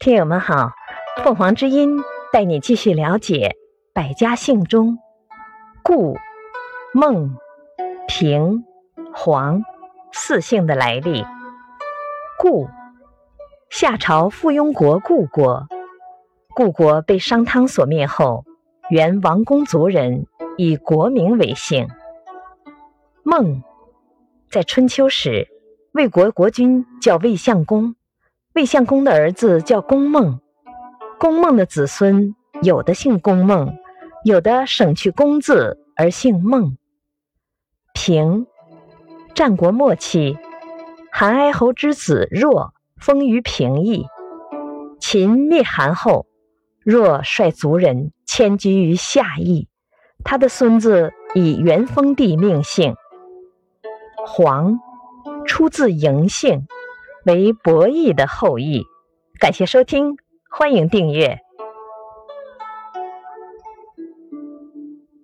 听友们好，凤凰之音带你继续了解百家姓中顾、孟、平、黄四姓的来历。顾，夏朝附庸国故国，故国被商汤所灭后，原王公族人，以国名为姓。孟，在春秋时，魏国国君叫魏相公。魏相公的儿子叫公孟，公孟的子孙有的姓公孟，有的省去“公”字而姓孟。平，战国末期，韩哀侯之子若封于平邑。秦灭韩后，若率族人迁居于夏邑，他的孙子以元封地命姓。黄，出自嬴姓。为博弈的后裔，感谢收听，欢迎订阅。